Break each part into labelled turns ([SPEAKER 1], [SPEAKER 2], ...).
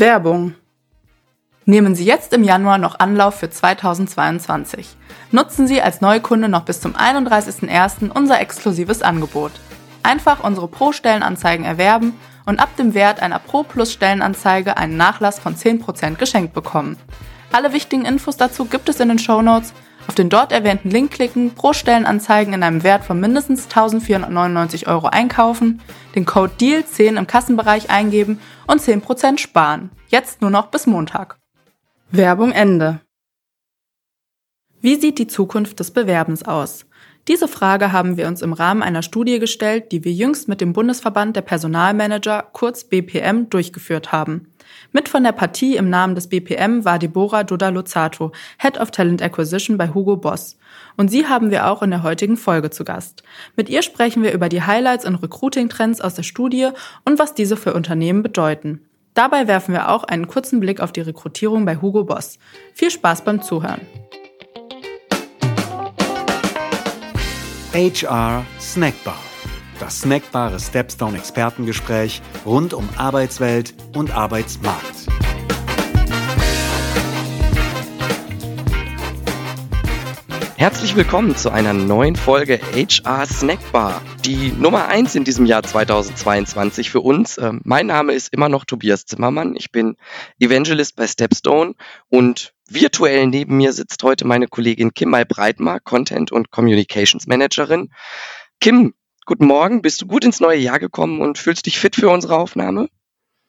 [SPEAKER 1] Werbung. Nehmen Sie jetzt im Januar noch Anlauf für 2022. Nutzen Sie als Neukunde noch bis zum 31.01. unser exklusives Angebot. Einfach unsere Pro-Stellenanzeigen erwerben und ab dem Wert einer Pro Plus Stellenanzeige einen Nachlass von 10% geschenkt bekommen. Alle wichtigen Infos dazu gibt es in den Show Notes. Auf den dort erwähnten Link klicken, pro Stellenanzeigen in einem Wert von mindestens 1499 Euro einkaufen, den Code DEAL10 im Kassenbereich eingeben und 10% sparen. Jetzt nur noch bis Montag. Werbung Ende. Wie sieht die Zukunft des Bewerbens aus? Diese Frage haben wir uns im Rahmen einer Studie gestellt, die wir jüngst mit dem Bundesverband der Personalmanager, kurz BPM, durchgeführt haben. Mit von der Partie im Namen des BPM war Deborah Doda-Lozzato, Head of Talent Acquisition bei Hugo Boss. Und sie haben wir auch in der heutigen Folge zu Gast. Mit ihr sprechen wir über die Highlights und Recruiting-Trends aus der Studie und was diese für Unternehmen bedeuten. Dabei werfen wir auch einen kurzen Blick auf die Rekrutierung bei Hugo Boss. Viel Spaß beim Zuhören.
[SPEAKER 2] HR Snackbar. Das snackbare Stepstone Expertengespräch rund um Arbeitswelt und Arbeitsmarkt.
[SPEAKER 3] Herzlich willkommen zu einer neuen Folge HR Snackbar. Die Nummer eins in diesem Jahr 2022 für uns. Ähm, mein Name ist immer noch Tobias Zimmermann. Ich bin Evangelist bei Stepstone und virtuell neben mir sitzt heute meine Kollegin Kim Mai Breitmar, Content und Communications Managerin. Kim, guten Morgen. Bist du gut ins neue Jahr gekommen und fühlst dich fit für unsere Aufnahme?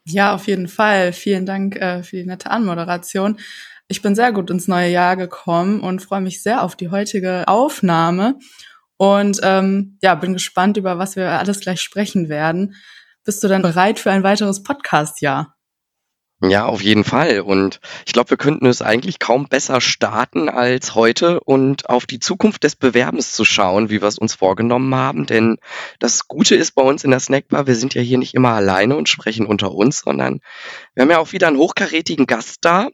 [SPEAKER 1] Ja, auf jeden Fall. Vielen Dank äh, für die nette Anmoderation. Ich bin sehr gut ins neue Jahr gekommen und freue mich sehr auf die heutige Aufnahme. Und ähm, ja, bin gespannt, über was wir alles gleich sprechen werden. Bist du dann bereit für ein weiteres Podcast-Jahr?
[SPEAKER 3] Ja, auf jeden Fall. Und ich glaube, wir könnten es eigentlich kaum besser starten als heute und auf die Zukunft des Bewerbens zu schauen, wie wir es uns vorgenommen haben. Denn das Gute ist bei uns in der Snackbar, wir sind ja hier nicht immer alleine und sprechen unter uns, sondern wir haben ja auch wieder einen hochkarätigen Gast da.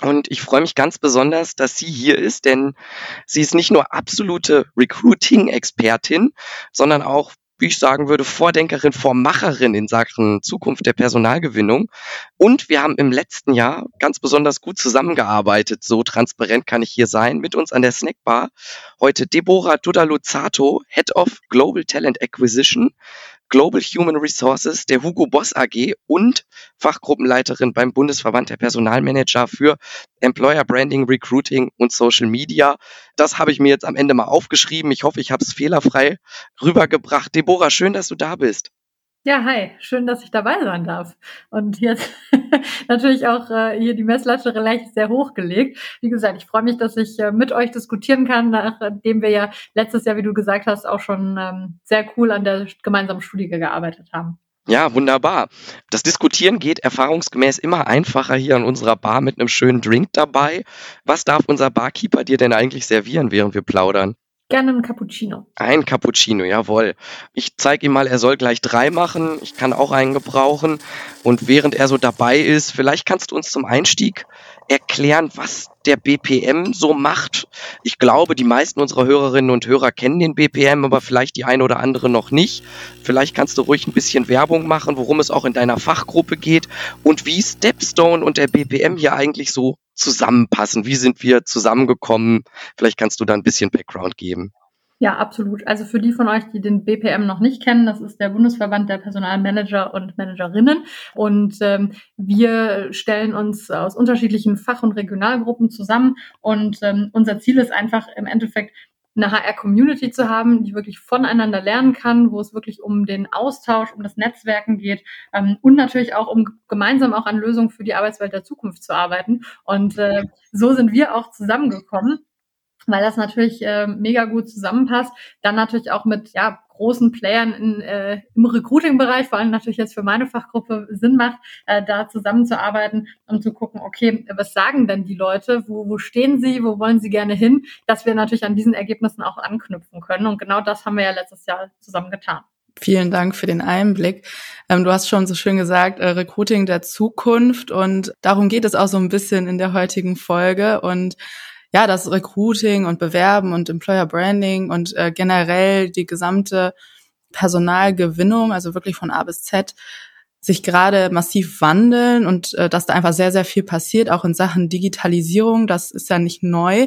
[SPEAKER 3] Und ich freue mich ganz besonders, dass sie hier ist, denn sie ist nicht nur absolute Recruiting-Expertin, sondern auch wie ich sagen würde, Vordenkerin, Vormacherin in Sachen Zukunft der Personalgewinnung. Und wir haben im letzten Jahr ganz besonders gut zusammengearbeitet. So transparent kann ich hier sein. Mit uns an der Snackbar heute Deborah Dudaluzzato, Head of Global Talent Acquisition Global Human Resources der Hugo Boss AG und Fachgruppenleiterin beim Bundesverband der Personalmanager für Employer Branding, Recruiting und Social Media. Das habe ich mir jetzt am Ende mal aufgeschrieben. Ich hoffe, ich habe es fehlerfrei rübergebracht. Deborah, schön, dass du da bist.
[SPEAKER 4] Ja, hi, schön, dass ich dabei sein darf. Und jetzt natürlich auch äh, hier die Messlatte gleich sehr hochgelegt. Wie gesagt, ich freue mich, dass ich äh, mit euch diskutieren kann, nachdem wir ja letztes Jahr, wie du gesagt hast, auch schon ähm, sehr cool an der gemeinsamen Studie gearbeitet haben.
[SPEAKER 3] Ja, wunderbar. Das Diskutieren geht erfahrungsgemäß immer einfacher hier an unserer Bar mit einem schönen Drink dabei. Was darf unser Barkeeper dir denn eigentlich servieren, während wir plaudern?
[SPEAKER 4] Gerne ein Cappuccino.
[SPEAKER 3] Ein Cappuccino, jawohl. Ich zeige ihm mal, er soll gleich drei machen. Ich kann auch einen gebrauchen. Und während er so dabei ist, vielleicht kannst du uns zum Einstieg erklären, was der BPM so macht. Ich glaube, die meisten unserer Hörerinnen und Hörer kennen den BPM, aber vielleicht die eine oder andere noch nicht. Vielleicht kannst du ruhig ein bisschen Werbung machen, worum es auch in deiner Fachgruppe geht und wie Stepstone und der BPM hier eigentlich so zusammenpassen? Wie sind wir zusammengekommen? Vielleicht kannst du da ein bisschen Background geben.
[SPEAKER 4] Ja, absolut. Also für die von euch, die den BPM noch nicht kennen, das ist der Bundesverband der Personalmanager und Managerinnen. Und ähm, wir stellen uns aus unterschiedlichen Fach- und Regionalgruppen zusammen. Und ähm, unser Ziel ist einfach im Endeffekt eine HR-Community zu haben, die wirklich voneinander lernen kann, wo es wirklich um den Austausch, um das Netzwerken geht ähm, und natürlich auch um gemeinsam auch an Lösungen für die Arbeitswelt der Zukunft zu arbeiten. Und äh, so sind wir auch zusammengekommen weil das natürlich äh, mega gut zusammenpasst. Dann natürlich auch mit ja, großen Playern in, äh, im Recruiting-Bereich, vor allem natürlich jetzt für meine Fachgruppe Sinn macht, äh, da zusammenzuarbeiten und zu gucken, okay, was sagen denn die Leute, wo, wo stehen sie, wo wollen sie gerne hin, dass wir natürlich an diesen Ergebnissen auch anknüpfen können. Und genau das haben wir ja letztes Jahr zusammen getan.
[SPEAKER 1] Vielen Dank für den Einblick. Ähm, du hast schon so schön gesagt, äh, Recruiting der Zukunft und darum geht es auch so ein bisschen in der heutigen Folge und ja, das Recruiting und Bewerben und Employer Branding und äh, generell die gesamte Personalgewinnung, also wirklich von A bis Z, sich gerade massiv wandeln und äh, dass da einfach sehr, sehr viel passiert, auch in Sachen Digitalisierung. Das ist ja nicht neu.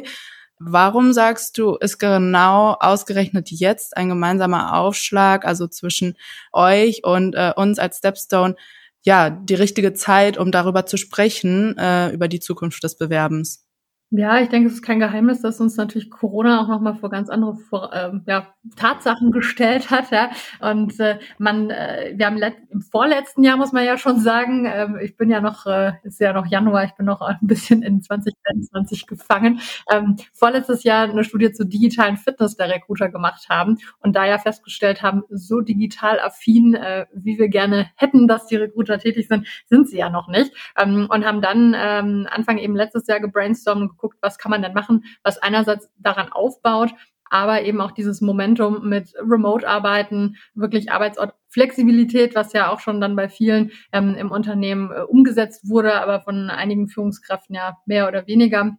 [SPEAKER 1] Warum sagst du, ist genau ausgerechnet jetzt ein gemeinsamer Aufschlag, also zwischen euch und äh, uns als Stepstone, ja, die richtige Zeit, um darüber zu sprechen, äh, über die Zukunft des Bewerbens?
[SPEAKER 4] Ja, ich denke, es ist kein Geheimnis, dass uns natürlich Corona auch nochmal vor ganz andere vor, ähm, ja, Tatsachen gestellt hat. Ja. Und äh, man, äh, wir haben im vorletzten Jahr, muss man ja schon sagen, äh, ich bin ja noch, äh, ist ja noch Januar, ich bin noch ein bisschen in 2021 gefangen, ähm, vorletztes Jahr eine Studie zur digitalen Fitness der Recruiter gemacht haben und da ja festgestellt haben, so digital affin, äh, wie wir gerne hätten, dass die Recruiter tätig sind, sind sie ja noch nicht. Ähm, und haben dann ähm, Anfang eben letztes Jahr gebrainstormt guckt, was kann man denn machen, was einerseits daran aufbaut, aber eben auch dieses Momentum mit Remote-Arbeiten, wirklich Arbeitsortflexibilität, was ja auch schon dann bei vielen ähm, im Unternehmen äh, umgesetzt wurde, aber von einigen Führungskräften ja mehr oder weniger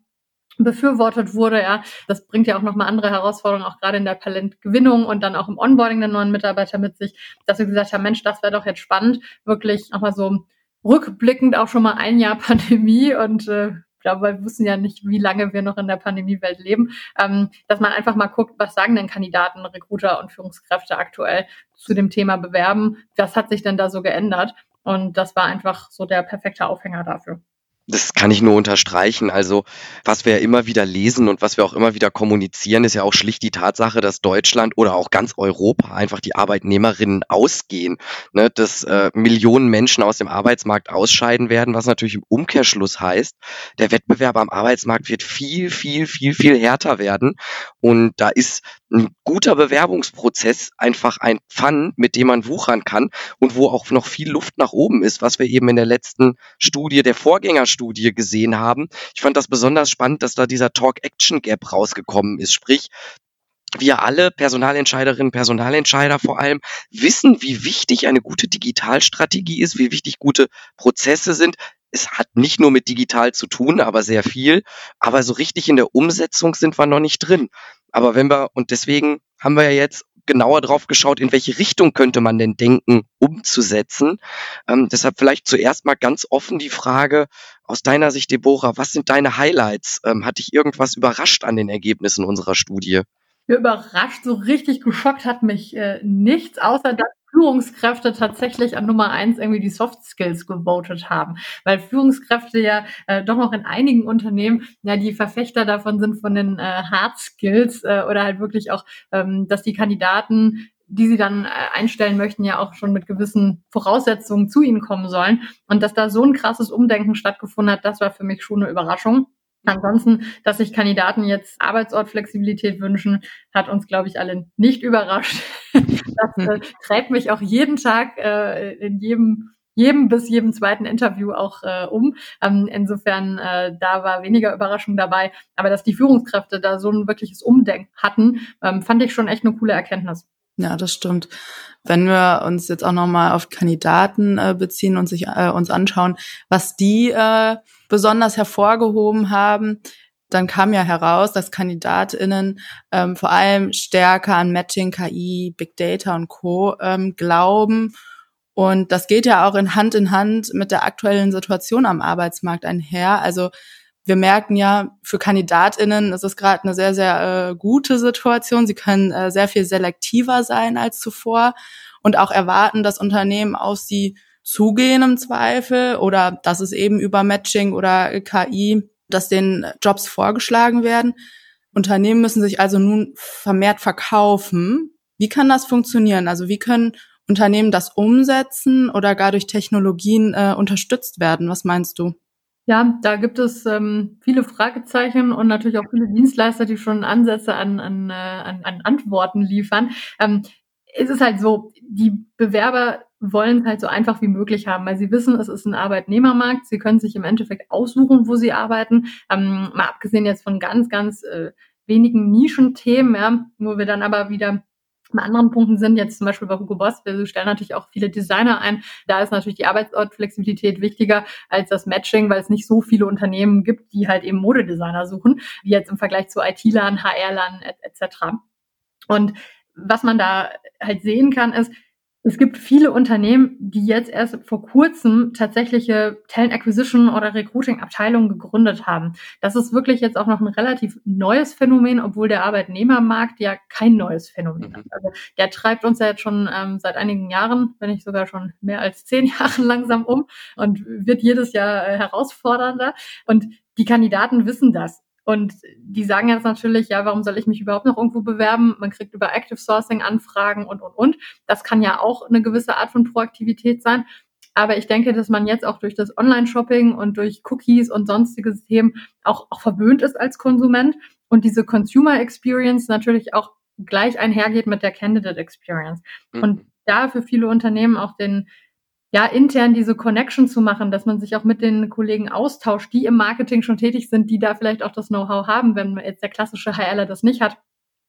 [SPEAKER 4] befürwortet wurde, ja, das bringt ja auch nochmal andere Herausforderungen, auch gerade in der Talentgewinnung und dann auch im Onboarding der neuen Mitarbeiter mit sich, dass wir gesagt haben, Mensch, das wäre doch jetzt spannend, wirklich nochmal so rückblickend auch schon mal ein Jahr Pandemie und äh, glaube, wir wissen ja nicht, wie lange wir noch in der Pandemiewelt leben, ähm, dass man einfach mal guckt, was sagen denn Kandidaten, Recruiter und Führungskräfte aktuell zu dem Thema bewerben? Was hat sich denn da so geändert? Und das war einfach so der perfekte Aufhänger dafür.
[SPEAKER 3] Das kann ich nur unterstreichen. Also, was wir ja immer wieder lesen und was wir auch immer wieder kommunizieren, ist ja auch schlicht die Tatsache, dass Deutschland oder auch ganz Europa einfach die Arbeitnehmerinnen ausgehen, ne, dass äh, Millionen Menschen aus dem Arbeitsmarkt ausscheiden werden, was natürlich im Umkehrschluss heißt, der Wettbewerb am Arbeitsmarkt wird viel, viel, viel, viel härter werden. Und da ist ein guter Bewerbungsprozess einfach ein Pfann, mit dem man wuchern kann und wo auch noch viel Luft nach oben ist, was wir eben in der letzten Studie, der Vorgängerstudie gesehen haben. Ich fand das besonders spannend, dass da dieser Talk-Action-Gap rausgekommen ist. Sprich, wir alle, Personalentscheiderinnen, Personalentscheider vor allem, wissen, wie wichtig eine gute Digitalstrategie ist, wie wichtig gute Prozesse sind. Es hat nicht nur mit digital zu tun, aber sehr viel. Aber so richtig in der Umsetzung sind wir noch nicht drin. Aber wenn wir, und deswegen haben wir ja jetzt genauer drauf geschaut, in welche Richtung könnte man denn denken, umzusetzen. Ähm, deshalb vielleicht zuerst mal ganz offen die Frage aus deiner Sicht, Deborah, was sind deine Highlights? Ähm, hat dich irgendwas überrascht an den Ergebnissen unserer Studie?
[SPEAKER 4] Ja, überrascht, so richtig geschockt hat mich äh, nichts, außer dass Führungskräfte tatsächlich an Nummer eins irgendwie die Soft Skills gewotet haben, weil Führungskräfte ja äh, doch noch in einigen Unternehmen ja die Verfechter davon sind von den äh, Hard Skills äh, oder halt wirklich auch, ähm, dass die Kandidaten die sie dann äh, einstellen möchten, ja auch schon mit gewissen Voraussetzungen zu ihnen kommen sollen. Und dass da so ein krasses Umdenken stattgefunden hat, das war für mich schon eine Überraschung. Ansonsten, dass sich Kandidaten jetzt Arbeitsortflexibilität wünschen, hat uns, glaube ich, alle nicht überrascht. Das äh, treibt mich auch jeden Tag äh, in jedem jedem bis jedem zweiten Interview auch äh, um. Ähm, insofern, äh, da war weniger Überraschung dabei. Aber dass die Führungskräfte da so ein wirkliches Umdenken hatten, ähm, fand ich schon echt eine coole Erkenntnis.
[SPEAKER 1] Ja, das stimmt. Wenn wir uns jetzt auch nochmal auf Kandidaten äh, beziehen und sich äh, uns anschauen, was die äh, besonders hervorgehoben haben, dann kam ja heraus, dass KandidatInnen ähm, vor allem stärker an Matching, KI, Big Data und Co. Ähm, glauben. Und das geht ja auch in Hand in Hand mit der aktuellen Situation am Arbeitsmarkt einher. Also wir merken ja, für KandidatInnen ist es gerade eine sehr, sehr äh, gute Situation. Sie können äh, sehr viel selektiver sein als zuvor und auch erwarten, dass Unternehmen auf sie zugehen im Zweifel oder dass es eben über Matching oder KI, dass den Jobs vorgeschlagen werden. Unternehmen müssen sich also nun vermehrt verkaufen. Wie kann das funktionieren? Also wie können Unternehmen das umsetzen oder gar durch Technologien äh, unterstützt werden? Was meinst du?
[SPEAKER 4] Ja, da gibt es ähm, viele Fragezeichen und natürlich auch viele Dienstleister, die schon Ansätze an, an, äh, an, an Antworten liefern. Ähm, es ist halt so, die Bewerber wollen es halt so einfach wie möglich haben, weil sie wissen, es ist ein Arbeitnehmermarkt. Sie können sich im Endeffekt aussuchen, wo sie arbeiten. Ähm, mal abgesehen jetzt von ganz, ganz äh, wenigen Nischenthemen, ja, wo wir dann aber wieder bei anderen Punkten sind, jetzt zum Beispiel bei Hugo Boss, wir stellen natürlich auch viele Designer ein. Da ist natürlich die Arbeitsortflexibilität wichtiger als das Matching, weil es nicht so viele Unternehmen gibt, die halt eben Modedesigner suchen, wie jetzt im Vergleich zu IT-Lern, HR-Lern etc. Und was man da halt sehen kann, ist, Es gibt viele Unternehmen, die jetzt erst vor kurzem tatsächliche Talent Acquisition oder Recruiting Abteilungen gegründet haben. Das ist wirklich jetzt auch noch ein relativ neues Phänomen, obwohl der Arbeitnehmermarkt ja kein neues Phänomen mhm. ist. Also der treibt uns ja jetzt schon ähm, seit einigen Jahren, wenn nicht sogar schon mehr als zehn Jahren langsam um und wird jedes Jahr äh, herausfordernder. Und die Kandidaten wissen das. Und die sagen jetzt natürlich, ja, warum soll ich mich überhaupt noch irgendwo bewerben? Man kriegt über Active Sourcing Anfragen und, und, und. Das kann ja auch eine gewisse Art von Proaktivität sein. Aber ich denke, dass man jetzt auch durch das Online-Shopping und durch Cookies und sonstige Themen auch, auch verwöhnt ist als Konsument und diese Consumer Experience natürlich auch gleich einhergeht mit der Candidate Experience. Mhm. Und da für viele Unternehmen auch den, ja, intern diese Connection zu machen, dass man sich auch mit den Kollegen austauscht, die im Marketing schon tätig sind, die da vielleicht auch das Know-how haben, wenn jetzt der klassische HLer das nicht hat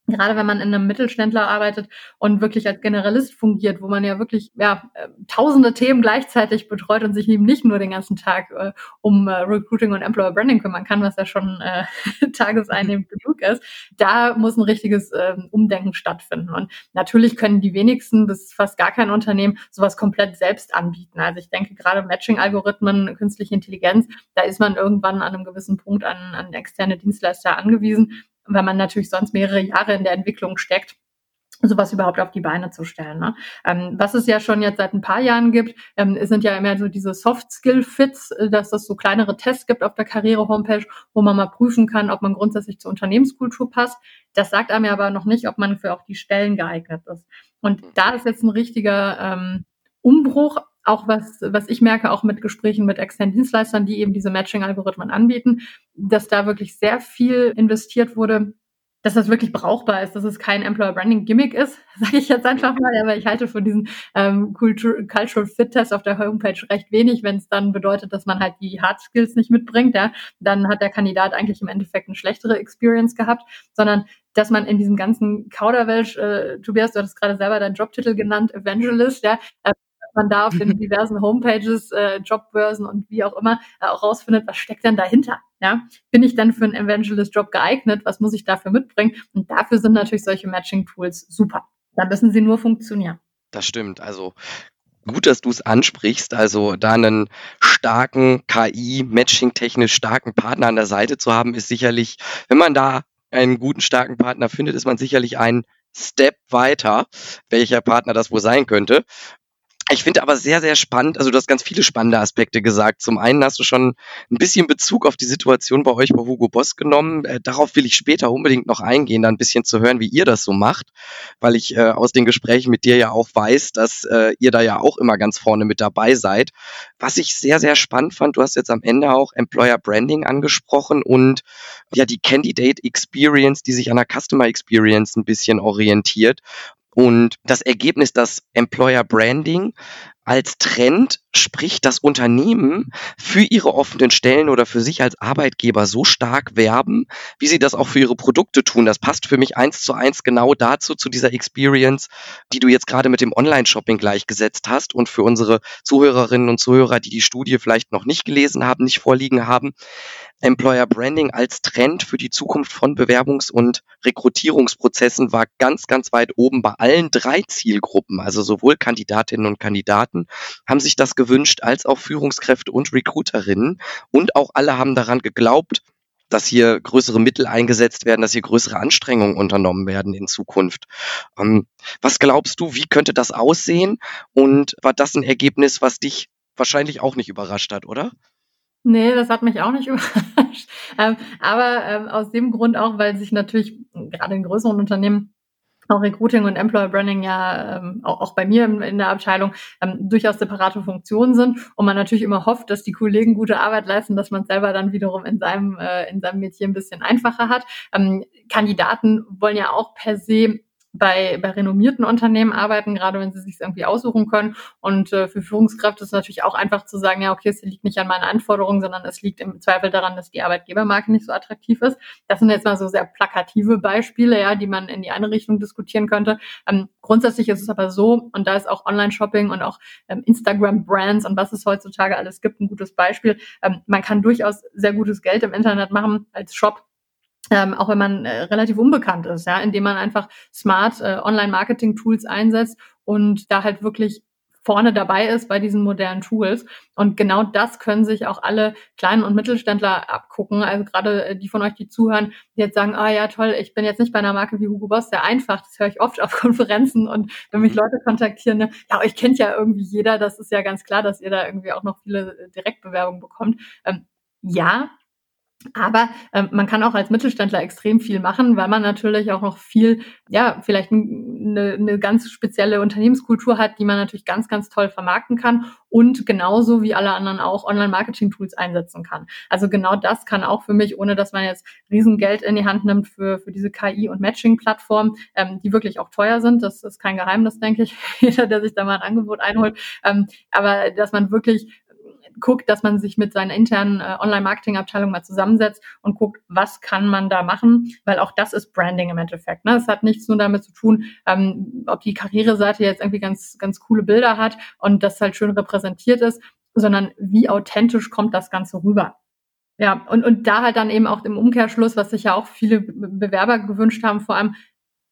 [SPEAKER 4] gerade wenn man in einem Mittelständler arbeitet und wirklich als Generalist fungiert, wo man ja wirklich ja, äh, tausende Themen gleichzeitig betreut und sich eben nicht nur den ganzen Tag äh, um äh, Recruiting und Employer Branding kümmern kann, was ja schon äh, tageseinnehmend genug ist, da muss ein richtiges äh, Umdenken stattfinden. Und natürlich können die wenigsten bis fast gar kein Unternehmen sowas komplett selbst anbieten. Also ich denke gerade Matching-Algorithmen, künstliche Intelligenz, da ist man irgendwann an einem gewissen Punkt an, an externe Dienstleister angewiesen weil man natürlich sonst mehrere Jahre in der Entwicklung steckt sowas überhaupt auf die Beine zu stellen. Ne? Ähm, was es ja schon jetzt seit ein paar Jahren gibt, ähm, sind ja immer so diese Soft-Skill-Fits, äh, dass es so kleinere Tests gibt auf der Karriere-Homepage, wo man mal prüfen kann, ob man grundsätzlich zur Unternehmenskultur passt. Das sagt einem ja aber noch nicht, ob man für auch die Stellen geeignet ist. Und da ist jetzt ein richtiger ähm, Umbruch auch was, was ich merke, auch mit Gesprächen mit externen Dienstleistern, die eben diese Matching-Algorithmen anbieten, dass da wirklich sehr viel investiert wurde, dass das wirklich brauchbar ist, dass es kein Employer Branding Gimmick ist, sage ich jetzt einfach mal, aber ich halte von diesen ähm, Cultural Fit Test auf der Homepage recht wenig, wenn es dann bedeutet, dass man halt die Hard Skills nicht mitbringt, ja, dann hat der Kandidat eigentlich im Endeffekt eine schlechtere Experience gehabt, sondern dass man in diesem ganzen Kauderwelsch, äh, Tobias, du hattest gerade selber deinen Jobtitel genannt, Evangelist, ja, äh, man da auf den diversen Homepages, äh, Jobbörsen und wie auch immer äh, auch rausfindet, was steckt denn dahinter? Ja, bin ich dann für einen Evangelist-Job geeignet? Was muss ich dafür mitbringen? Und dafür sind natürlich solche Matching-Tools super. Da müssen sie nur funktionieren.
[SPEAKER 3] Das stimmt. Also gut, dass du es ansprichst. Also da einen starken KI, matching-technisch starken Partner an der Seite zu haben, ist sicherlich, wenn man da einen guten, starken Partner findet, ist man sicherlich einen Step weiter, welcher Partner das wohl sein könnte. Ich finde aber sehr, sehr spannend, also du hast ganz viele spannende Aspekte gesagt. Zum einen hast du schon ein bisschen Bezug auf die Situation bei euch bei Hugo Boss genommen. Äh, darauf will ich später unbedingt noch eingehen, da ein bisschen zu hören, wie ihr das so macht, weil ich äh, aus den Gesprächen mit dir ja auch weiß, dass äh, ihr da ja auch immer ganz vorne mit dabei seid. Was ich sehr, sehr spannend fand, du hast jetzt am Ende auch Employer Branding angesprochen und ja die Candidate Experience, die sich an der Customer Experience ein bisschen orientiert. Und das Ergebnis, das Employer Branding als Trend spricht das Unternehmen für ihre offenen Stellen oder für sich als Arbeitgeber so stark werben, wie sie das auch für ihre Produkte tun. Das passt für mich eins zu eins genau dazu, zu dieser Experience, die du jetzt gerade mit dem Online-Shopping gleichgesetzt hast. Und für unsere Zuhörerinnen und Zuhörer, die die Studie vielleicht noch nicht gelesen haben, nicht vorliegen haben, Employer Branding als Trend für die Zukunft von Bewerbungs- und Rekrutierungsprozessen war ganz, ganz weit oben bei allen drei Zielgruppen, also sowohl Kandidatinnen und Kandidaten, haben sich das gewünscht, als auch Führungskräfte und Recruiterinnen. Und auch alle haben daran geglaubt, dass hier größere Mittel eingesetzt werden, dass hier größere Anstrengungen unternommen werden in Zukunft. Ähm, was glaubst du, wie könnte das aussehen? Und war das ein Ergebnis, was dich wahrscheinlich auch nicht überrascht hat, oder?
[SPEAKER 4] Nee, das hat mich auch nicht überrascht. Ähm, aber ähm, aus dem Grund auch, weil sich natürlich gerade in größeren Unternehmen auch Recruiting und Employer Branding ja ähm, auch, auch bei mir in, in der Abteilung ähm, durchaus separate Funktionen sind und man natürlich immer hofft, dass die Kollegen gute Arbeit leisten, dass man selber dann wiederum in seinem äh, in seinem Metier ein bisschen einfacher hat. Ähm, Kandidaten wollen ja auch per se bei, bei renommierten Unternehmen arbeiten, gerade wenn sie sich irgendwie aussuchen können. Und äh, für Führungskräfte ist es natürlich auch einfach zu sagen, ja, okay, es liegt nicht an meinen Anforderungen, sondern es liegt im Zweifel daran, dass die Arbeitgebermarke nicht so attraktiv ist. Das sind jetzt mal so sehr plakative Beispiele, ja, die man in die eine Richtung diskutieren könnte. Ähm, grundsätzlich ist es aber so, und da ist auch Online-Shopping und auch ähm, Instagram-Brands und was es heutzutage alles gibt, ein gutes Beispiel. Ähm, man kann durchaus sehr gutes Geld im Internet machen als Shop ähm, auch wenn man äh, relativ unbekannt ist, ja, indem man einfach smart äh, Online-Marketing-Tools einsetzt, und da halt wirklich vorne dabei ist bei diesen modernen Tools. Und genau das können sich auch alle kleinen und Mittelständler abgucken. Also gerade äh, die von euch, die zuhören, die jetzt sagen, ah ja, toll, ich bin jetzt nicht bei einer Marke wie Hugo Boss, sehr einfach. Das höre ich oft auf Konferenzen und wenn mich Leute kontaktieren, ne, ja, euch kennt ja irgendwie jeder. Das ist ja ganz klar, dass ihr da irgendwie auch noch viele äh, Direktbewerbungen bekommt. Ähm, ja, aber ähm, man kann auch als Mittelständler extrem viel machen, weil man natürlich auch noch viel, ja, vielleicht eine, eine ganz spezielle Unternehmenskultur hat, die man natürlich ganz, ganz toll vermarkten kann und genauso wie alle anderen auch Online-Marketing-Tools einsetzen kann. Also genau das kann auch für mich, ohne dass man jetzt Riesengeld in die Hand nimmt für, für diese KI- und Matching-Plattformen, ähm, die wirklich auch teuer sind. Das ist kein Geheimnis, denke ich, jeder, der sich da mal ein Angebot einholt. Ähm, aber dass man wirklich guckt, dass man sich mit seiner internen äh, Online-Marketing-Abteilung mal zusammensetzt und guckt, was kann man da machen, weil auch das ist Branding im Endeffekt. Ne? Es hat nichts nur damit zu tun, ähm, ob die Karriereseite jetzt irgendwie ganz, ganz coole Bilder hat und das halt schön repräsentiert ist, sondern wie authentisch kommt das Ganze rüber. Ja, und, und da halt dann eben auch im Umkehrschluss, was sich ja auch viele Bewerber gewünscht haben, vor allem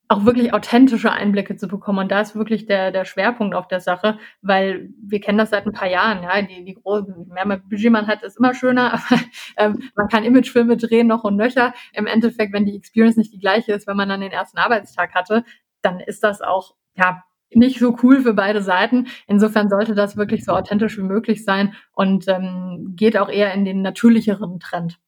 [SPEAKER 4] auch wirklich authentische Einblicke zu bekommen. Und da ist wirklich der, der Schwerpunkt auf der Sache, weil wir kennen das seit ein paar Jahren. Ja, die, die große, mehr Budget man hat, ist immer schöner, aber ähm, man kann Imagefilme drehen noch und nöcher. Im Endeffekt, wenn die Experience nicht die gleiche ist, wenn man dann den ersten Arbeitstag hatte, dann ist das auch, ja, nicht so cool für beide Seiten. Insofern sollte das wirklich so authentisch wie möglich sein und ähm, geht auch eher in den natürlicheren Trend.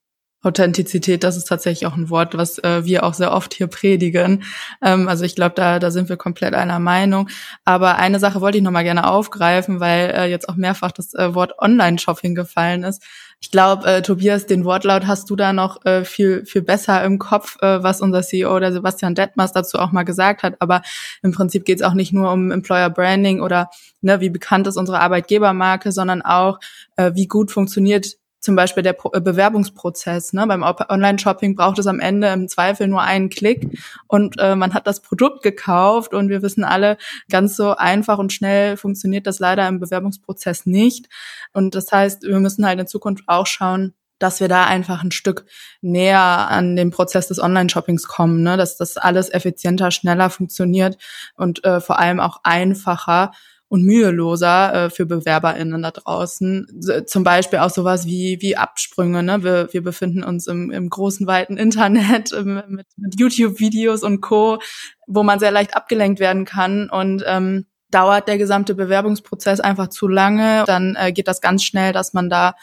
[SPEAKER 1] Authentizität, das ist tatsächlich auch ein Wort, was äh, wir auch sehr oft hier predigen. Ähm, also ich glaube, da, da sind wir komplett einer Meinung. Aber eine Sache wollte ich nochmal gerne aufgreifen, weil äh, jetzt auch mehrfach das äh, Wort Online-Shopping gefallen ist. Ich glaube, äh, Tobias, den Wortlaut hast du da noch äh, viel, viel besser im Kopf, äh, was unser CEO, der Sebastian Detmers, dazu auch mal gesagt hat. Aber im Prinzip geht es auch nicht nur um Employer Branding oder ne, wie bekannt ist unsere Arbeitgebermarke, sondern auch, äh, wie gut funktioniert zum Beispiel der äh, Bewerbungsprozess. Ne? Beim Online-Shopping braucht es am Ende im Zweifel nur einen Klick und äh, man hat das Produkt gekauft und wir wissen alle, ganz so einfach und schnell funktioniert das leider im Bewerbungsprozess nicht. Und das heißt, wir müssen halt in Zukunft auch schauen, dass wir da einfach ein Stück näher an den Prozess des Online-Shoppings kommen, ne? dass das alles effizienter, schneller funktioniert und äh, vor allem auch einfacher und müheloser äh, für BewerberInnen da draußen. Zum Beispiel auch sowas wie, wie Absprünge. Ne? Wir, wir befinden uns im, im großen, weiten Internet im, mit, mit YouTube-Videos und Co., wo man sehr leicht abgelenkt werden kann und ähm, dauert der gesamte Bewerbungsprozess einfach zu lange, dann äh, geht das ganz schnell, dass man da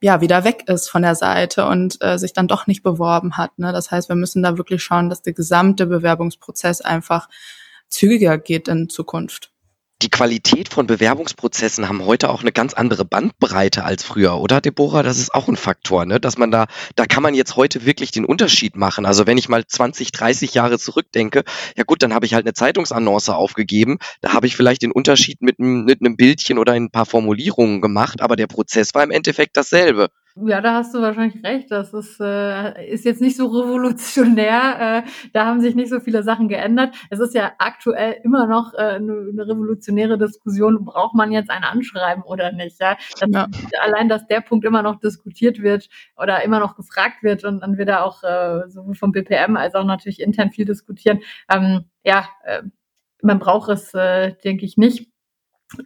[SPEAKER 1] ja wieder weg ist von der Seite und äh, sich dann doch nicht beworben hat. Ne? Das heißt, wir müssen da wirklich schauen, dass der gesamte Bewerbungsprozess einfach zügiger geht in Zukunft
[SPEAKER 3] die Qualität von Bewerbungsprozessen haben heute auch eine ganz andere Bandbreite als früher, oder Deborah? Das ist auch ein Faktor, ne? dass man da, da kann man jetzt heute wirklich den Unterschied machen. Also wenn ich mal 20, 30 Jahre zurückdenke, ja gut, dann habe ich halt eine Zeitungsannonce aufgegeben, da habe ich vielleicht den Unterschied mit, mit einem Bildchen oder ein paar Formulierungen gemacht, aber der Prozess war im Endeffekt dasselbe.
[SPEAKER 4] Ja, da hast du wahrscheinlich recht. Das ist, äh, ist jetzt nicht so revolutionär. Äh, da haben sich nicht so viele Sachen geändert. Es ist ja aktuell immer noch äh, eine, eine revolutionäre Diskussion. Braucht man jetzt ein Anschreiben oder nicht? Ja? Das, ja. Allein, dass der Punkt immer noch diskutiert wird oder immer noch gefragt wird und dann wird er auch äh, sowohl vom BPM als auch natürlich intern viel diskutieren. Ähm, ja, äh, man braucht es, äh, denke ich, nicht.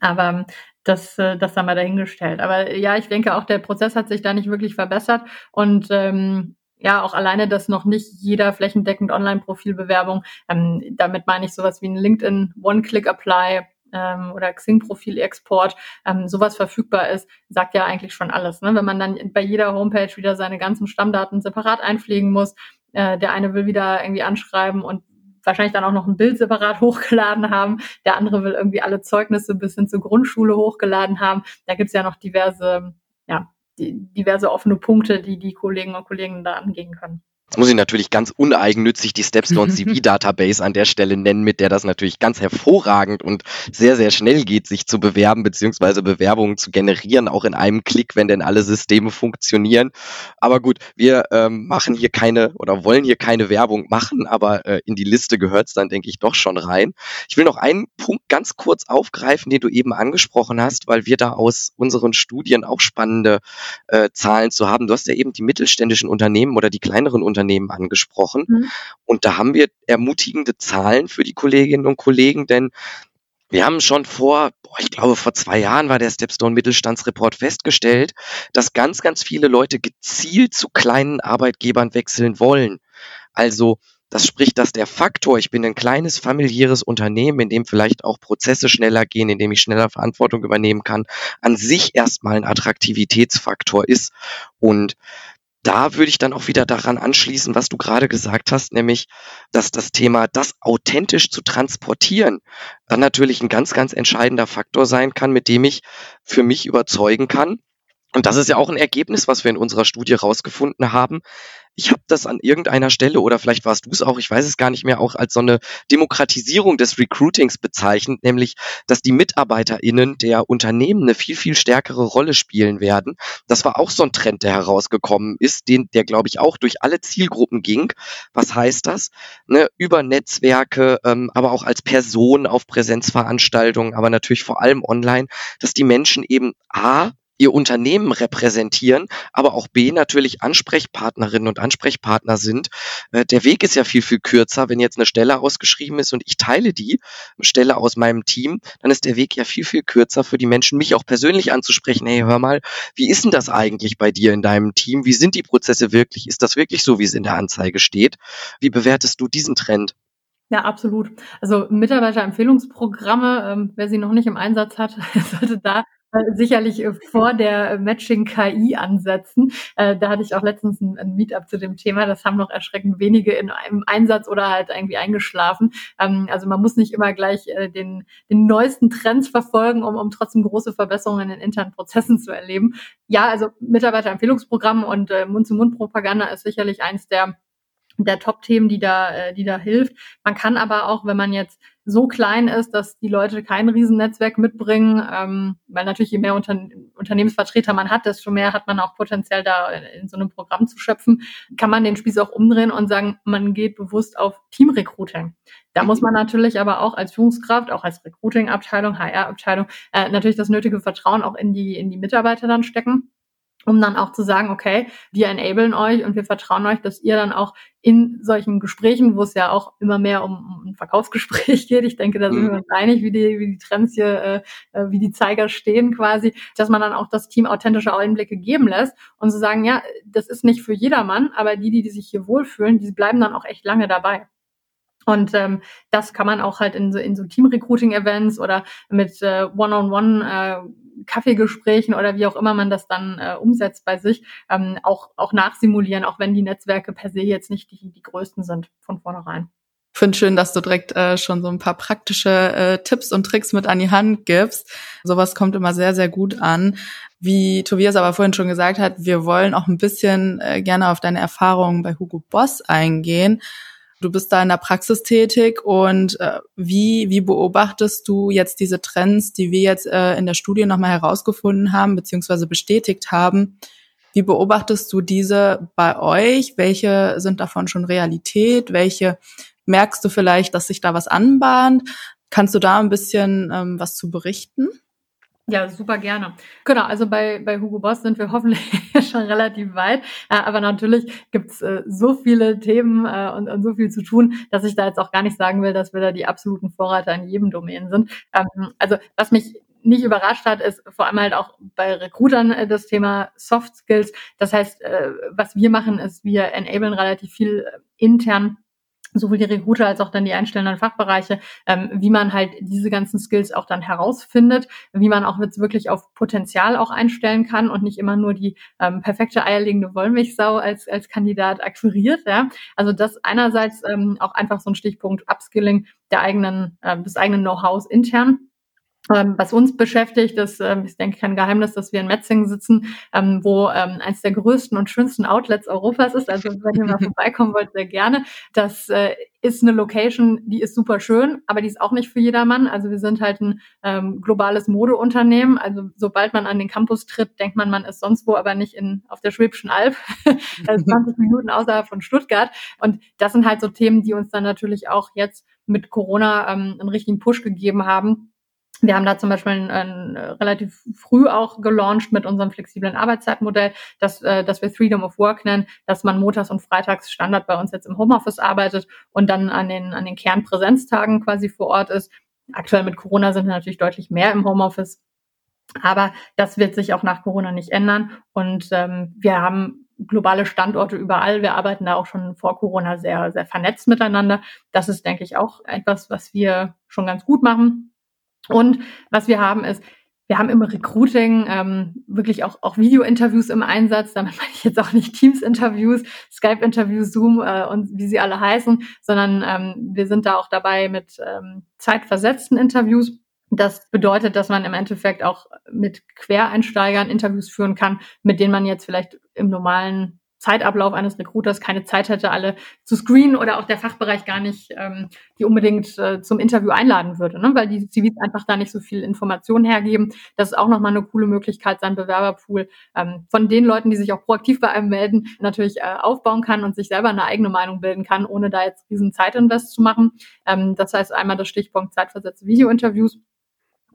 [SPEAKER 4] Aber das, äh, das haben wir dahingestellt. Aber ja, ich denke auch, der Prozess hat sich da nicht wirklich verbessert und ähm, ja, auch alleine, dass noch nicht jeder flächendeckend Online-Profilbewerbung, ähm, damit meine ich sowas wie ein LinkedIn One-Click-Apply ähm, oder Xing-Profil-Export, ähm, sowas verfügbar ist, sagt ja eigentlich schon alles. Ne? Wenn man dann bei jeder Homepage wieder seine ganzen Stammdaten separat einpflegen muss, äh, der eine will wieder irgendwie anschreiben und wahrscheinlich dann auch noch ein Bild separat hochgeladen haben. Der andere will irgendwie alle Zeugnisse bis hin zur Grundschule hochgeladen haben. Da gibt's ja noch diverse, ja, diverse offene Punkte, die die Kolleginnen und Kollegen da angehen können.
[SPEAKER 3] Jetzt muss ich natürlich ganz uneigennützig die Stepstone CV Database an der Stelle nennen, mit der das natürlich ganz hervorragend und sehr, sehr schnell geht, sich zu bewerben beziehungsweise Bewerbungen zu generieren, auch in einem Klick, wenn denn alle Systeme funktionieren. Aber gut, wir ähm, machen hier keine oder wollen hier keine Werbung machen, aber äh, in die Liste gehört es dann, denke ich, doch schon rein. Ich will noch einen Punkt ganz kurz aufgreifen, den du eben angesprochen hast, weil wir da aus unseren Studien auch spannende äh, Zahlen zu haben. Du hast ja eben die mittelständischen Unternehmen oder die kleineren Unternehmen Unternehmen angesprochen. Mhm. Und da haben wir ermutigende Zahlen für die Kolleginnen und Kollegen, denn Wir haben schon vor, boah, ich glaube, vor zwei Jahren war der Stepstone Mittelstandsreport festgestellt, dass ganz, ganz viele Leute gezielt zu kleinen Arbeitgebern wechseln wollen. Also das spricht, dass der Faktor, ich bin ein kleines familiäres Unternehmen, in dem vielleicht auch Prozesse schneller gehen, in dem ich schneller Verantwortung übernehmen kann, an sich erstmal ein Attraktivitätsfaktor ist. Und da würde ich dann auch wieder daran anschließen, was du gerade gesagt hast, nämlich, dass das Thema, das authentisch zu transportieren, dann natürlich ein ganz, ganz entscheidender Faktor sein kann, mit dem ich für mich überzeugen kann. Und das ist ja auch ein Ergebnis, was wir in unserer Studie rausgefunden haben, ich habe das an irgendeiner Stelle oder vielleicht warst du es auch, ich weiß es gar nicht mehr, auch als so eine Demokratisierung des Recruitings bezeichnet, nämlich, dass die MitarbeiterInnen der Unternehmen eine viel, viel stärkere Rolle spielen werden. Das war auch so ein Trend, der herausgekommen ist, den, der, glaube ich, auch durch alle Zielgruppen ging. Was heißt das? Ne, über Netzwerke, ähm, aber auch als Person auf Präsenzveranstaltungen, aber natürlich vor allem online, dass die Menschen eben A, ihr Unternehmen repräsentieren, aber auch B natürlich Ansprechpartnerinnen und Ansprechpartner sind. Äh, der Weg ist ja viel, viel kürzer. Wenn jetzt eine Stelle ausgeschrieben ist und ich teile die Stelle aus meinem Team, dann ist der Weg ja viel, viel kürzer für die Menschen, mich auch persönlich anzusprechen. Hey, hör mal, wie ist denn das eigentlich bei dir in deinem Team? Wie sind die Prozesse wirklich? Ist das wirklich so, wie es in der Anzeige steht? Wie bewertest du diesen Trend?
[SPEAKER 4] Ja, absolut. Also Mitarbeiterempfehlungsprogramme, ähm, wer sie noch nicht im Einsatz hat, sollte da sicherlich äh, vor der Matching-KI ansetzen. Äh, da hatte ich auch letztens ein, ein, Meetup zu dem Thema. Das haben noch erschreckend wenige in einem Einsatz oder halt irgendwie eingeschlafen. Ähm, also man muss nicht immer gleich äh, den, den neuesten Trends verfolgen, um, um trotzdem große Verbesserungen in internen Prozessen zu erleben. Ja, also Mitarbeiterempfehlungsprogramm und äh, Mund-zu-Mund-Propaganda ist sicherlich eins der der Top-Themen, die da, äh, die da hilft. Man kann aber auch, wenn man jetzt so klein ist, dass die Leute kein Riesennetzwerk mitbringen, ähm, weil natürlich je mehr Unter Unternehmensvertreter man hat, desto mehr hat man auch potenziell da in so einem Programm zu schöpfen, kann man den Spieß auch umdrehen und sagen, man geht bewusst auf Teamrecruiting. Da muss man natürlich aber auch als Führungskraft, auch als Recruiting-Abteilung, HR-Abteilung, äh, natürlich das nötige Vertrauen auch in die, in die Mitarbeiter dann stecken um dann auch zu sagen, okay, wir enablen euch und wir vertrauen euch, dass ihr dann auch in solchen Gesprächen, wo es ja auch immer mehr um, um ein Verkaufsgespräch geht, ich denke, da sind mhm. wir uns einig, wie die, wie die Trends hier, äh, äh, wie die Zeiger stehen quasi, dass man dann auch das Team authentische Einblicke geben lässt und zu sagen, ja, das ist nicht für jedermann, aber die, die, die sich hier wohlfühlen, die bleiben dann auch echt lange dabei. Und ähm, das kann man auch halt in so, in so Team-Recruiting-Events oder mit äh, One-on-One äh, Kaffeegesprächen oder wie auch immer man das dann äh, umsetzt bei sich, ähm, auch, auch nachsimulieren, auch wenn die Netzwerke per se jetzt nicht die, die größten sind von vornherein.
[SPEAKER 1] Ich finde schön, dass du direkt äh, schon so ein paar praktische äh, Tipps und Tricks mit an die Hand gibst. Sowas kommt immer sehr, sehr gut an. Wie Tobias aber vorhin schon gesagt hat, wir wollen auch ein bisschen äh, gerne auf deine Erfahrungen bei Hugo Boss eingehen. Du bist da in der Praxis tätig und äh, wie, wie beobachtest du jetzt diese Trends, die wir jetzt äh, in der Studie nochmal herausgefunden haben, beziehungsweise bestätigt haben? Wie beobachtest du diese bei euch? Welche sind davon schon Realität? Welche merkst du vielleicht, dass sich da was anbahnt? Kannst du da ein bisschen ähm, was zu berichten?
[SPEAKER 4] Ja, super gerne. Genau, also bei, bei Hugo Boss sind wir hoffentlich schon relativ weit. Äh, aber natürlich gibt's äh, so viele Themen äh, und, und so viel zu tun, dass ich da jetzt auch gar nicht sagen will, dass wir da die absoluten Vorreiter in jedem Domain sind. Ähm, also was mich nicht überrascht hat, ist vor allem halt auch bei Recruitern äh, das Thema Soft Skills. Das heißt, was wir machen, ist, wir enablen relativ viel intern sowohl die Recruiter als auch dann die einstellenden Fachbereiche, ähm, wie man halt diese ganzen Skills auch dann herausfindet, wie man auch jetzt wirklich auf Potenzial auch einstellen kann und nicht immer nur die ähm, perfekte eierlegende Wollmilchsau als, als Kandidat akquiriert. Ja? Also das einerseits ähm, auch einfach so ein Stichpunkt Upskilling der eigenen, äh, des eigenen Know-hows intern ähm, was uns beschäftigt, ist, ähm, ich denke, kein Geheimnis, dass wir in Metzingen sitzen, ähm, wo ähm, eines der größten und schönsten Outlets Europas ist. Also wenn ihr mal vorbeikommen wollt, sehr gerne. Das äh, ist eine Location, die ist super schön, aber die ist auch nicht für jedermann. Also wir sind halt ein ähm, globales Modeunternehmen. Also sobald man an den Campus tritt, denkt man, man ist sonst wo, aber nicht in auf der Schwäbischen Alb, also 20 Minuten außerhalb von Stuttgart. Und das sind halt so Themen, die uns dann natürlich auch jetzt mit Corona ähm, einen richtigen Push gegeben haben wir haben da zum Beispiel ein, ein, relativ früh auch gelauncht mit unserem flexiblen Arbeitszeitmodell, das, äh, das wir Freedom of Work nennen, dass man montags und freitags Standard bei uns jetzt im Homeoffice arbeitet und dann an den, an den Kernpräsenztagen quasi vor Ort ist. Aktuell mit Corona sind wir natürlich deutlich mehr im Homeoffice. Aber das wird sich auch nach Corona nicht ändern. Und ähm, wir haben globale Standorte überall. Wir arbeiten da auch schon vor Corona sehr, sehr vernetzt miteinander. Das ist, denke ich, auch etwas, was wir schon ganz gut machen. Und was wir haben ist, wir haben im Recruiting ähm, wirklich auch, auch Video-Interviews im Einsatz. Damit meine ich jetzt auch nicht Teams-Interviews, Skype-Interviews, Zoom äh, und wie sie alle heißen, sondern ähm, wir sind da auch dabei mit ähm, zeitversetzten Interviews. Das bedeutet, dass man im Endeffekt auch mit Quereinsteigern Interviews führen kann, mit denen man jetzt vielleicht im normalen Zeitablauf eines Recruiters keine Zeit hätte, alle zu screenen oder auch der Fachbereich gar nicht ähm, die unbedingt äh, zum Interview einladen würde, ne? weil die CVs einfach da nicht so viel Informationen hergeben. Das ist auch nochmal eine coole Möglichkeit, seinen Bewerberpool ähm, von den Leuten, die sich auch proaktiv bei einem melden, natürlich äh, aufbauen kann und sich selber eine eigene Meinung bilden kann, ohne da jetzt riesen Zeitinvest zu machen. Ähm, das heißt einmal das Stichpunkt zeitversetzte Videointerviews.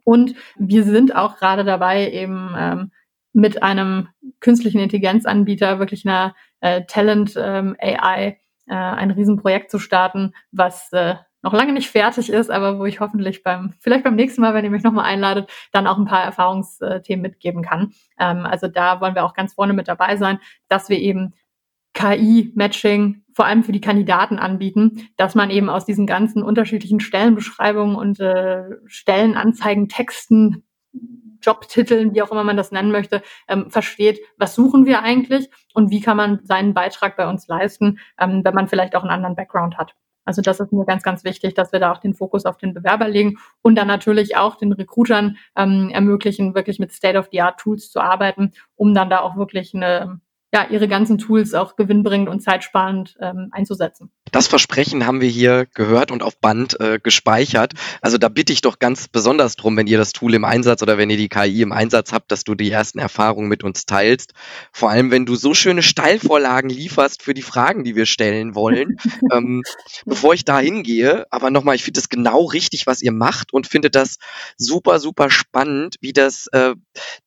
[SPEAKER 4] Und wir sind auch gerade dabei, eben ähm, mit einem künstlichen Intelligenzanbieter, wirklich einer äh, Talent ähm, AI, äh, ein Riesenprojekt zu starten, was äh, noch lange nicht fertig ist, aber wo ich hoffentlich beim, vielleicht beim nächsten Mal, wenn ihr mich nochmal einladet, dann auch ein paar Erfahrungsthemen mitgeben kann. Ähm, also da wollen wir auch ganz vorne mit dabei sein, dass wir eben KI-Matching vor allem für die Kandidaten anbieten, dass man eben aus diesen ganzen unterschiedlichen Stellenbeschreibungen und äh, Stellenanzeigen, Texten, Jobtiteln, wie auch immer man das nennen möchte, ähm, versteht, was suchen wir eigentlich und wie kann man seinen Beitrag bei uns leisten, ähm, wenn man vielleicht auch einen anderen Background hat. Also das ist mir ganz, ganz wichtig, dass wir da auch den Fokus auf den Bewerber legen und dann natürlich auch den Recruitern ähm, ermöglichen, wirklich mit State-of-the-Art-Tools zu arbeiten, um dann da auch wirklich eine ja, ihre ganzen Tools auch gewinnbringend und zeitsparend ähm, einzusetzen.
[SPEAKER 3] Das Versprechen haben wir hier gehört und auf Band äh, gespeichert. Also da bitte ich doch ganz besonders drum, wenn ihr das Tool im Einsatz oder wenn ihr die KI im Einsatz habt, dass du die ersten Erfahrungen mit uns teilst. Vor allem, wenn du so schöne Steilvorlagen lieferst für die Fragen, die wir stellen wollen. ähm, bevor ich da hingehe, aber nochmal, ich finde das genau richtig, was ihr macht und finde das super, super spannend, wie das äh,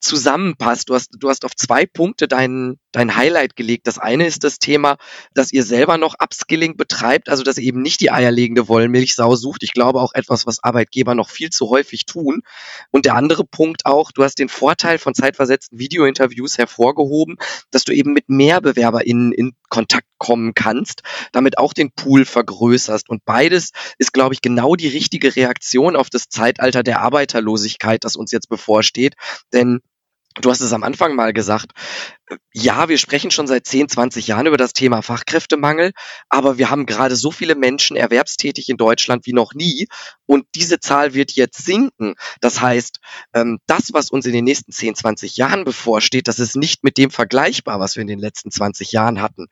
[SPEAKER 3] zusammenpasst. Du hast, du hast auf zwei Punkte deinen dein Highlight gelegt. Das eine ist das Thema, dass ihr selber noch Upskilling betreibt, also dass eben nicht die eierlegende Wollmilchsau sucht. Ich glaube auch etwas, was Arbeitgeber noch viel zu häufig tun. Und der andere Punkt auch, du hast den Vorteil von zeitversetzten Videointerviews hervorgehoben, dass du eben mit mehr BewerberInnen in Kontakt kommen kannst, damit auch den Pool vergrößerst. Und beides ist, glaube ich, genau die richtige Reaktion auf das Zeitalter der Arbeiterlosigkeit, das uns jetzt bevorsteht. Denn Du hast es am Anfang mal gesagt. Ja, wir sprechen schon seit 10, 20 Jahren über das Thema Fachkräftemangel, aber wir haben gerade so viele Menschen erwerbstätig in Deutschland wie noch nie und diese Zahl wird jetzt sinken. Das heißt, ähm, das, was uns in den nächsten 10, 20 Jahren bevorsteht, das ist nicht mit dem vergleichbar, was wir in den letzten 20 Jahren hatten.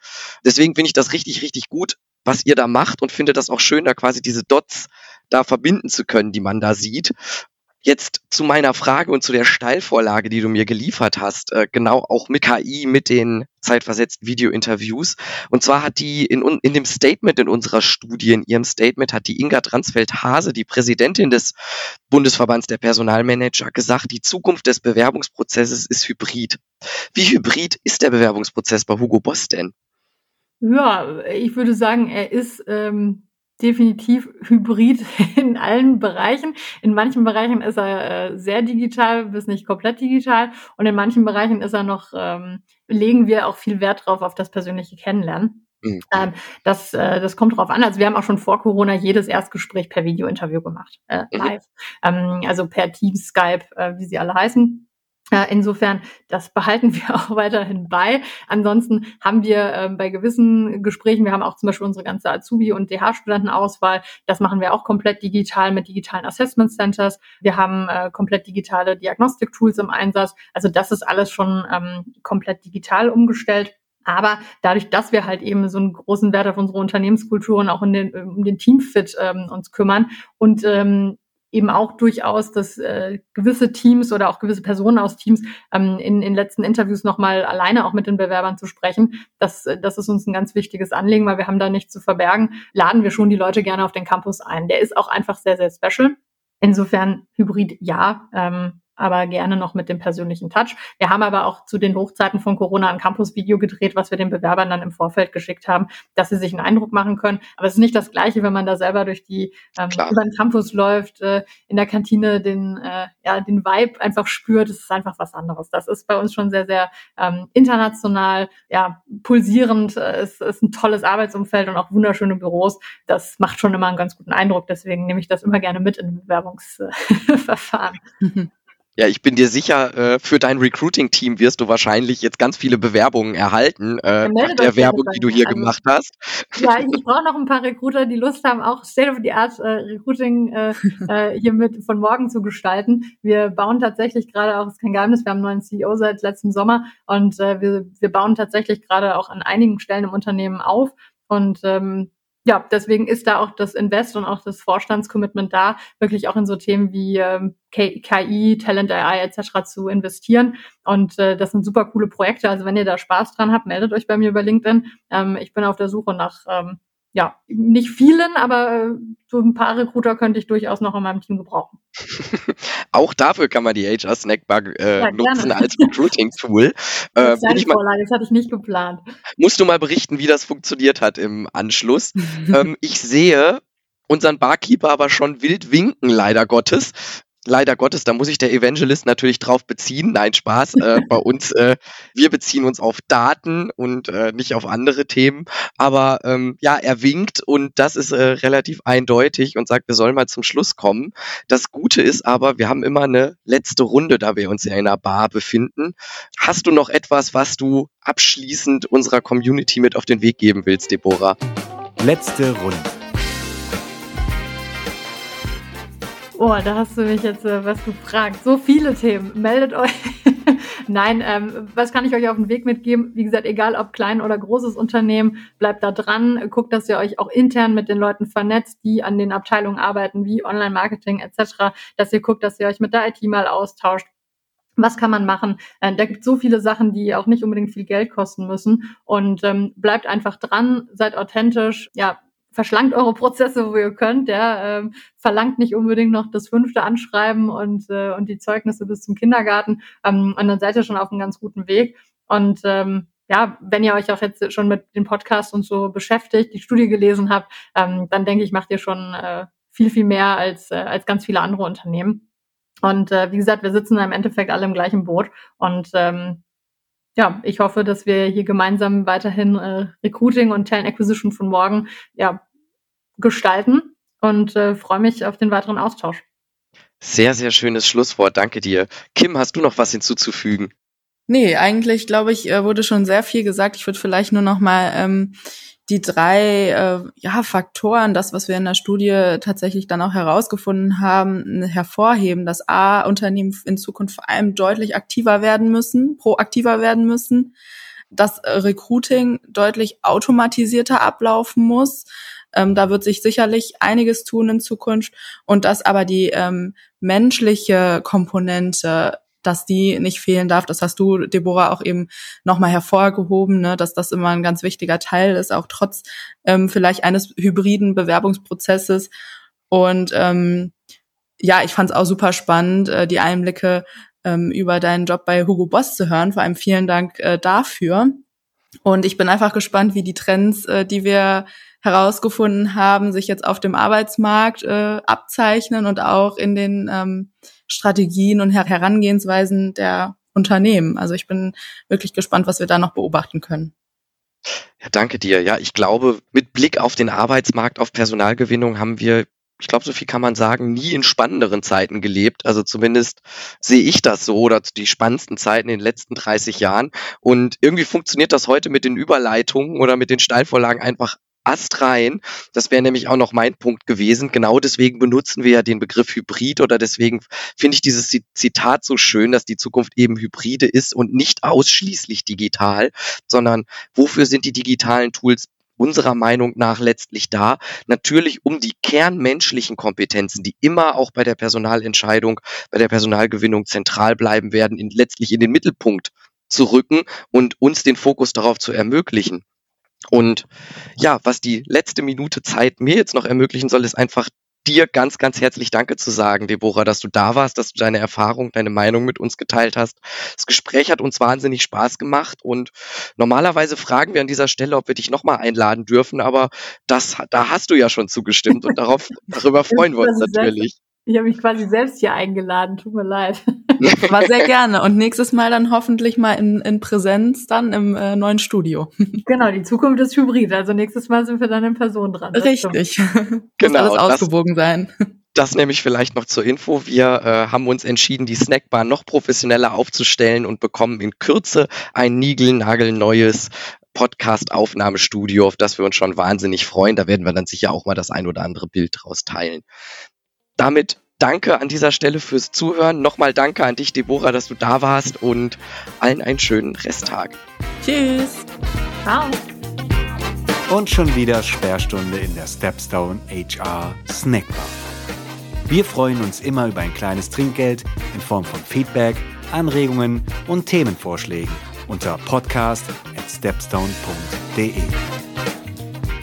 [SPEAKER 3] Deswegen finde ich das richtig, richtig gut, was ihr da macht und finde das auch schön, da quasi diese Dots da verbinden zu können, die man da sieht. Jetzt zu meiner Frage und zu der Steilvorlage, die du mir geliefert hast, äh, genau auch mit KI, mit den zeitversetzten Videointerviews. Und zwar hat die in, in dem Statement in unserer Studie, in ihrem Statement hat die Inga Transfeld-Hase, die Präsidentin des Bundesverbands der Personalmanager, gesagt, die Zukunft des Bewerbungsprozesses ist hybrid. Wie hybrid ist der Bewerbungsprozess bei Hugo Boss denn?
[SPEAKER 4] Ja, ich würde sagen, er ist ähm, definitiv hybrid in allen Bereichen. In manchen Bereichen ist er äh, sehr digital, bis nicht komplett digital. Und in manchen Bereichen ist er noch, ähm, legen wir auch viel Wert drauf auf das persönliche Kennenlernen. Mhm. Ähm, das, äh, das kommt drauf an. Also wir haben auch schon vor Corona jedes Erstgespräch per Videointerview gemacht, äh, mhm. live. Mhm. Ähm, also per Teams, Skype, äh, wie sie alle heißen. Insofern, das behalten wir auch weiterhin bei. Ansonsten haben wir ähm, bei gewissen Gesprächen, wir haben auch zum Beispiel unsere ganze Azubi- und DH-Studentenauswahl, das machen wir auch komplett digital mit digitalen Assessment Centers. Wir haben äh, komplett digitale Diagnostik-Tools im Einsatz. Also das ist alles schon ähm, komplett digital umgestellt. Aber dadurch, dass wir halt eben so einen großen Wert auf unsere Unternehmenskultur und auch in den, um den Teamfit ähm, uns kümmern und ähm, eben auch durchaus, dass äh, gewisse Teams oder auch gewisse Personen aus Teams ähm, in, in letzten Interviews nochmal alleine auch mit den Bewerbern zu sprechen. Das, das ist uns ein ganz wichtiges Anliegen, weil wir haben da nichts zu verbergen. Laden wir schon die Leute gerne auf den Campus ein. Der ist auch einfach sehr, sehr special. Insofern Hybrid ja. Ähm, aber gerne noch mit dem persönlichen Touch. Wir haben aber auch zu den Hochzeiten von Corona ein Campus-Video gedreht, was wir den Bewerbern dann im Vorfeld geschickt haben, dass sie sich einen Eindruck machen können. Aber es ist nicht das Gleiche, wenn man da selber durch die ähm, über den Campus läuft, äh, in der Kantine den äh, ja den Vibe einfach spürt. Es ist einfach was anderes. Das ist bei uns schon sehr sehr ähm, international, ja pulsierend. Es ist ein tolles Arbeitsumfeld und auch wunderschöne Büros. Das macht schon immer einen ganz guten Eindruck. Deswegen nehme ich das immer gerne mit in Bewerbungsverfahren.
[SPEAKER 3] Ja, ich bin dir sicher, äh, für dein Recruiting-Team wirst du wahrscheinlich jetzt ganz viele Bewerbungen erhalten, äh, nach der Werbung, die du hier also, gemacht hast.
[SPEAKER 4] Ja, ich, ich brauche noch ein paar Recruiter, die Lust haben, auch State-of-the-Art äh, Recruiting äh, äh, hier mit von morgen zu gestalten. Wir bauen tatsächlich gerade auch, ist kein Geheimnis, wir haben einen neuen CEO seit letztem Sommer und äh, wir, wir bauen tatsächlich gerade auch an einigen Stellen im Unternehmen auf. Und ähm, ja, deswegen ist da auch das Invest und auch das Vorstandscommitment da, wirklich auch in so Themen wie ähm, KI, Talent AI etc. zu investieren. Und äh, das sind super coole Projekte. Also wenn ihr da Spaß dran habt, meldet euch bei mir über LinkedIn. Ähm, ich bin auf der Suche nach ähm, ja, nicht vielen, aber äh, so ein paar Recruiter könnte ich durchaus noch in meinem Team gebrauchen.
[SPEAKER 3] Auch dafür kann man die HR Snackbar äh, ja, nutzen als Recruiting-Tool. Äh,
[SPEAKER 4] das, das hatte ich nicht geplant.
[SPEAKER 3] Musst du mal berichten, wie das funktioniert hat im Anschluss. ähm, ich sehe unseren Barkeeper aber schon wild winken, leider Gottes leider Gottes, da muss sich der Evangelist natürlich drauf beziehen. Nein, Spaß. Äh, bei uns, äh, wir beziehen uns auf Daten und äh, nicht auf andere Themen. Aber ähm, ja, er winkt und das ist äh, relativ eindeutig und sagt, wir sollen mal zum Schluss kommen. Das Gute ist aber, wir haben immer eine letzte Runde, da wir uns ja in einer Bar befinden. Hast du noch etwas, was du abschließend unserer Community mit auf den Weg geben willst, Deborah?
[SPEAKER 2] Letzte Runde.
[SPEAKER 4] Oh, da hast du mich jetzt äh, was gefragt. So viele Themen. Meldet euch. Nein, ähm, was kann ich euch auf den Weg mitgeben? Wie gesagt, egal ob klein oder großes Unternehmen, bleibt da dran. Guckt, dass ihr euch auch intern mit den Leuten vernetzt, die an den Abteilungen arbeiten, wie Online-Marketing etc. Dass ihr guckt, dass ihr euch mit der IT mal austauscht. Was kann man machen? Äh, da gibt so viele Sachen, die auch nicht unbedingt viel Geld kosten müssen. Und ähm, bleibt einfach dran, seid authentisch. Ja, verschlankt eure Prozesse, wo ihr könnt, ja, ähm, verlangt nicht unbedingt noch das fünfte Anschreiben und, äh, und die Zeugnisse bis zum Kindergarten ähm, und dann seid ihr schon auf einem ganz guten Weg. Und ähm, ja, wenn ihr euch auch jetzt schon mit dem Podcast und so beschäftigt, die Studie gelesen habt, ähm, dann denke ich, macht ihr schon äh, viel, viel mehr als, äh, als ganz viele andere Unternehmen. Und äh, wie gesagt, wir sitzen im Endeffekt alle im gleichen Boot und ähm, ja, ich hoffe, dass wir hier gemeinsam weiterhin äh, Recruiting und Talent Acquisition von morgen ja, gestalten und äh, freue mich auf den weiteren Austausch.
[SPEAKER 3] Sehr, sehr schönes Schlusswort. Danke dir. Kim, hast du noch was hinzuzufügen?
[SPEAKER 1] Nee, eigentlich glaube ich, äh, wurde schon sehr viel gesagt. Ich würde vielleicht nur noch mal ähm, die drei äh, ja, Faktoren, das, was wir in der Studie tatsächlich dann auch herausgefunden haben, hervorheben, dass A, Unternehmen in Zukunft vor allem deutlich aktiver werden müssen, proaktiver werden müssen, dass Recruiting deutlich automatisierter ablaufen muss. Ähm, da wird sich sicherlich einiges tun in Zukunft und dass aber die ähm, menschliche Komponente dass die nicht fehlen darf. Das hast du, Deborah, auch eben nochmal hervorgehoben, ne, dass das immer ein ganz wichtiger Teil ist, auch trotz ähm, vielleicht eines hybriden Bewerbungsprozesses. Und ähm, ja, ich fand es auch super spannend, äh, die Einblicke ähm, über deinen Job bei Hugo Boss zu hören. Vor allem vielen Dank äh, dafür. Und ich bin einfach gespannt, wie die Trends, äh, die wir herausgefunden haben, sich jetzt auf dem Arbeitsmarkt äh, abzeichnen und auch in den ähm, Strategien und Her Herangehensweisen der Unternehmen. Also ich bin wirklich gespannt, was wir da noch beobachten können.
[SPEAKER 3] Ja, danke dir. Ja, ich glaube, mit Blick auf den Arbeitsmarkt, auf Personalgewinnung haben wir ich glaube, so viel kann man sagen, nie in spannenderen Zeiten gelebt. Also zumindest sehe ich das so oder die spannendsten Zeiten in den letzten 30 Jahren. Und irgendwie funktioniert das heute mit den Überleitungen oder mit den Steilvorlagen einfach astrein. Das wäre nämlich auch noch mein Punkt gewesen. Genau deswegen benutzen wir ja den Begriff Hybrid oder deswegen finde ich dieses Zitat so schön, dass die Zukunft eben Hybride ist und nicht ausschließlich digital, sondern wofür sind die digitalen Tools unserer Meinung nach letztlich da, natürlich um die kernmenschlichen Kompetenzen, die immer auch bei der Personalentscheidung, bei der Personalgewinnung zentral bleiben werden, in, letztlich in den Mittelpunkt zu rücken und uns den Fokus darauf zu ermöglichen. Und ja, was die letzte Minute Zeit mir jetzt noch ermöglichen soll, ist einfach dir ganz, ganz herzlich Danke zu sagen, Deborah, dass du da warst, dass du deine Erfahrung, deine Meinung mit uns geteilt hast. Das Gespräch hat uns wahnsinnig Spaß gemacht und normalerweise fragen wir an dieser Stelle, ob wir dich nochmal einladen dürfen, aber das, da hast du ja schon zugestimmt und darauf, darüber freuen wir uns natürlich.
[SPEAKER 4] Ich habe mich quasi selbst hier eingeladen, tut mir leid.
[SPEAKER 1] War sehr gerne. Und nächstes Mal dann hoffentlich mal in, in Präsenz dann im äh, neuen Studio.
[SPEAKER 4] Genau, die Zukunft ist hybrid. Also nächstes Mal sind wir dann in Person dran.
[SPEAKER 1] Richtig.
[SPEAKER 3] Genau.
[SPEAKER 1] Muss alles ausgewogen
[SPEAKER 3] das,
[SPEAKER 1] sein.
[SPEAKER 3] Das nämlich vielleicht noch zur Info. Wir äh, haben uns entschieden, die Snackbar noch professioneller aufzustellen und bekommen in Kürze ein niegelnagelneues Podcast-Aufnahmestudio, auf das wir uns schon wahnsinnig freuen. Da werden wir dann sicher auch mal das ein oder andere Bild draus teilen. Damit danke an dieser Stelle fürs Zuhören. Nochmal danke an dich, Deborah, dass du da warst und allen einen schönen Resttag.
[SPEAKER 1] Tschüss.
[SPEAKER 4] Ciao.
[SPEAKER 2] Und schon wieder Sperrstunde in der Stepstone HR Snackbar. Wir freuen uns immer über ein kleines Trinkgeld in Form von Feedback, Anregungen und Themenvorschlägen unter podcast at stepstone.de.